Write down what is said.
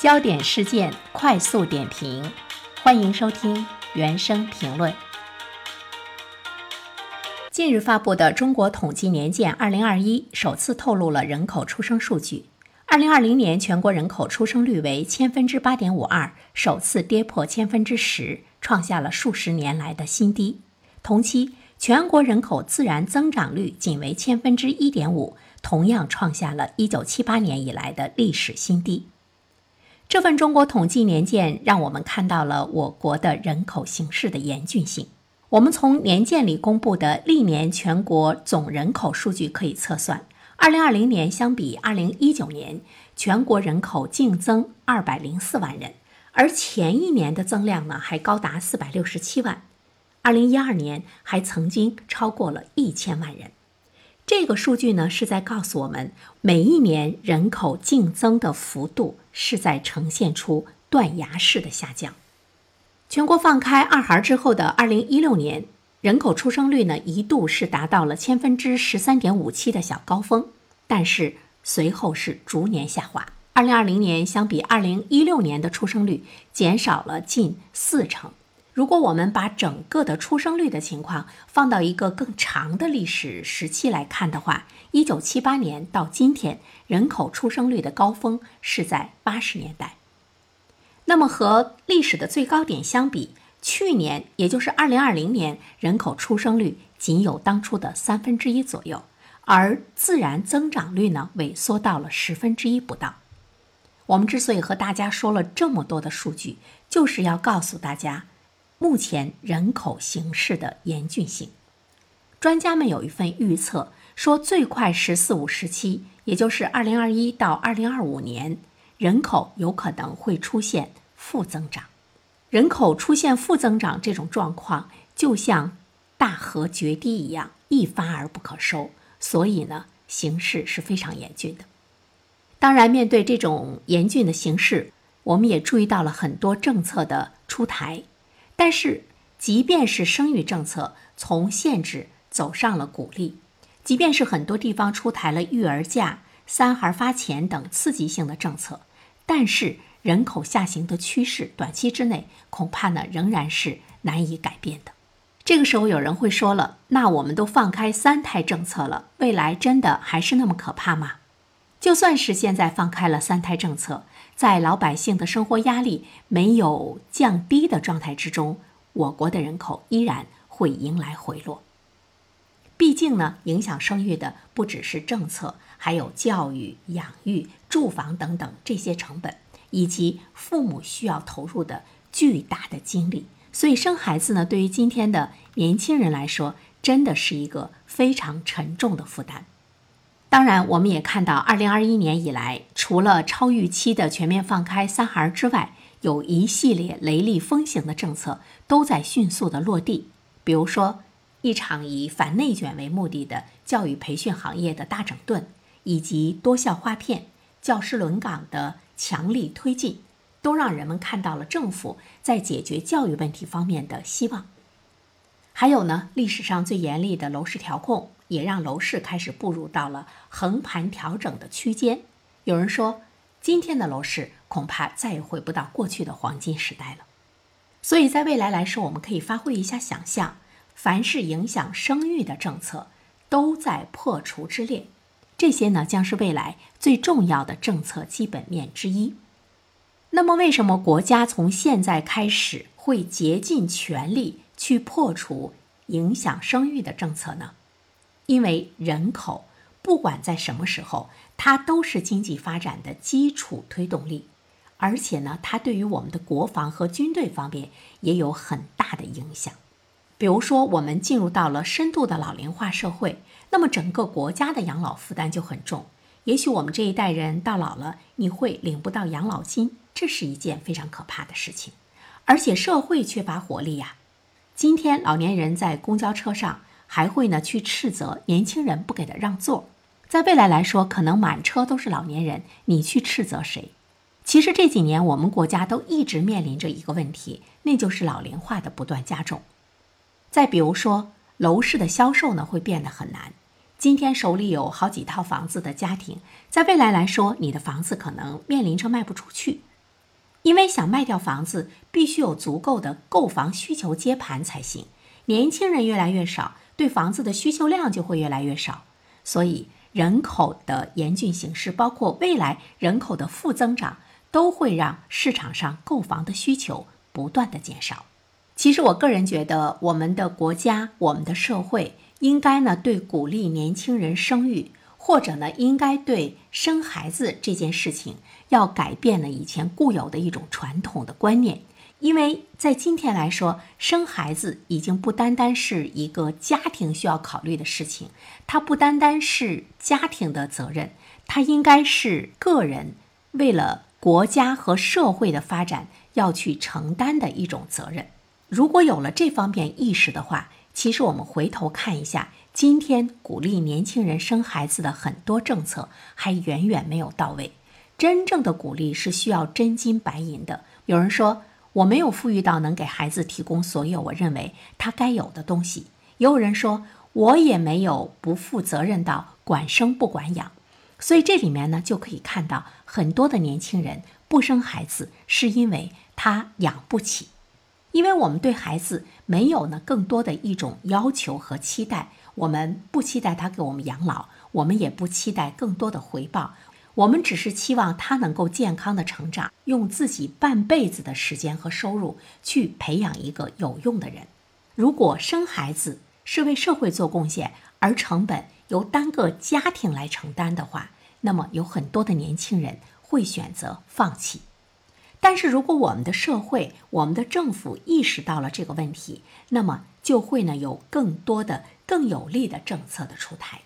焦点事件快速点评，欢迎收听原声评论。近日发布的《中国统计年鉴（二零二一）》首次透露了人口出生数据。二零二零年全国人口出生率为千分之八点五二，首次跌破千分之十，创下了数十年来的新低。同期，全国人口自然增长率仅为千分之一点五，同样创下了一九七八年以来的历史新低。这份中国统计年鉴让我们看到了我国的人口形势的严峻性。我们从年鉴里公布的历年全国总人口数据可以测算，二零二零年相比二零一九年，全国人口净增二百零四万人，而前一年的增量呢还高达四百六十七万，二零一二年还曾经超过了一千万人。这个数据呢，是在告诉我们，每一年人口净增的幅度是在呈现出断崖式的下降。全国放开二孩之后的二零一六年，人口出生率呢一度是达到了千分之十三点五七的小高峰，但是随后是逐年下滑。二零二零年相比二零一六年的出生率减少了近四成。如果我们把整个的出生率的情况放到一个更长的历史时期来看的话，一九七八年到今天，人口出生率的高峰是在八十年代。那么和历史的最高点相比，去年也就是二零二零年，人口出生率仅有当初的三分之一左右，而自然增长率呢萎缩到了十分之一不到。我们之所以和大家说了这么多的数据，就是要告诉大家。目前人口形势的严峻性，专家们有一份预测说，最快“十四五”时期，也就是二零二一到二零二五年，人口有可能会出现负增长。人口出现负增长这种状况，就像大河决堤一样，一发而不可收。所以呢，形势是非常严峻的。当然，面对这种严峻的形势，我们也注意到了很多政策的出台。但是，即便是生育政策从限制走上了鼓励，即便是很多地方出台了育儿假、三孩发钱等刺激性的政策，但是人口下行的趋势短期之内恐怕呢仍然是难以改变的。这个时候有人会说了，那我们都放开三胎政策了，未来真的还是那么可怕吗？就算是现在放开了三胎政策。在老百姓的生活压力没有降低的状态之中，我国的人口依然会迎来回落。毕竟呢，影响生育的不只是政策，还有教育、养育、住房等等这些成本，以及父母需要投入的巨大的精力。所以，生孩子呢，对于今天的年轻人来说，真的是一个非常沉重的负担。当然，我们也看到，二零二一年以来，除了超预期的全面放开三孩之外，有一系列雷厉风行的政策都在迅速的落地。比如说，一场以反内卷为目的的教育培训行业的大整顿，以及多校划片、教师轮岗的强力推进，都让人们看到了政府在解决教育问题方面的希望。还有呢，历史上最严厉的楼市调控。也让楼市开始步入到了横盘调整的区间。有人说，今天的楼市恐怕再也回不到过去的黄金时代了。所以在未来来说，我们可以发挥一下想象，凡是影响生育的政策都在破除之列。这些呢，将是未来最重要的政策基本面之一。那么，为什么国家从现在开始会竭尽全力去破除影响生育的政策呢？因为人口不管在什么时候，它都是经济发展的基础推动力，而且呢，它对于我们的国防和军队方面也有很大的影响。比如说，我们进入到了深度的老龄化社会，那么整个国家的养老负担就很重。也许我们这一代人到老了，你会领不到养老金，这是一件非常可怕的事情。而且社会缺乏活力呀，今天老年人在公交车上。还会呢去斥责年轻人不给他让座，在未来来说，可能满车都是老年人，你去斥责谁？其实这几年我们国家都一直面临着一个问题，那就是老龄化的不断加重。再比如说，楼市的销售呢会变得很难。今天手里有好几套房子的家庭，在未来来说，你的房子可能面临着卖不出去。因为想卖掉房子，必须有足够的购房需求接盘才行。年轻人越来越少，对房子的需求量就会越来越少。所以，人口的严峻形势，包括未来人口的负增长，都会让市场上购房的需求不断的减少。其实，我个人觉得，我们的国家、我们的社会应该呢，对鼓励年轻人生育。或者呢，应该对生孩子这件事情要改变呢以前固有的一种传统的观念，因为在今天来说，生孩子已经不单单是一个家庭需要考虑的事情，它不单单是家庭的责任，它应该是个人为了国家和社会的发展要去承担的一种责任。如果有了这方面意识的话，其实我们回头看一下。今天鼓励年轻人生孩子的很多政策还远远没有到位，真正的鼓励是需要真金白银的。有人说我没有富裕到能给孩子提供所有我认为他该有的东西，也有人说我也没有不负责任到管生不管养。所以这里面呢就可以看到很多的年轻人不生孩子是因为他养不起，因为我们对孩子没有呢更多的一种要求和期待。我们不期待他给我们养老，我们也不期待更多的回报，我们只是期望他能够健康的成长，用自己半辈子的时间和收入去培养一个有用的人。如果生孩子是为社会做贡献，而成本由单个家庭来承担的话，那么有很多的年轻人会选择放弃。但是如果我们的社会、我们的政府意识到了这个问题，那么就会呢有更多的。更有利的政策的出台。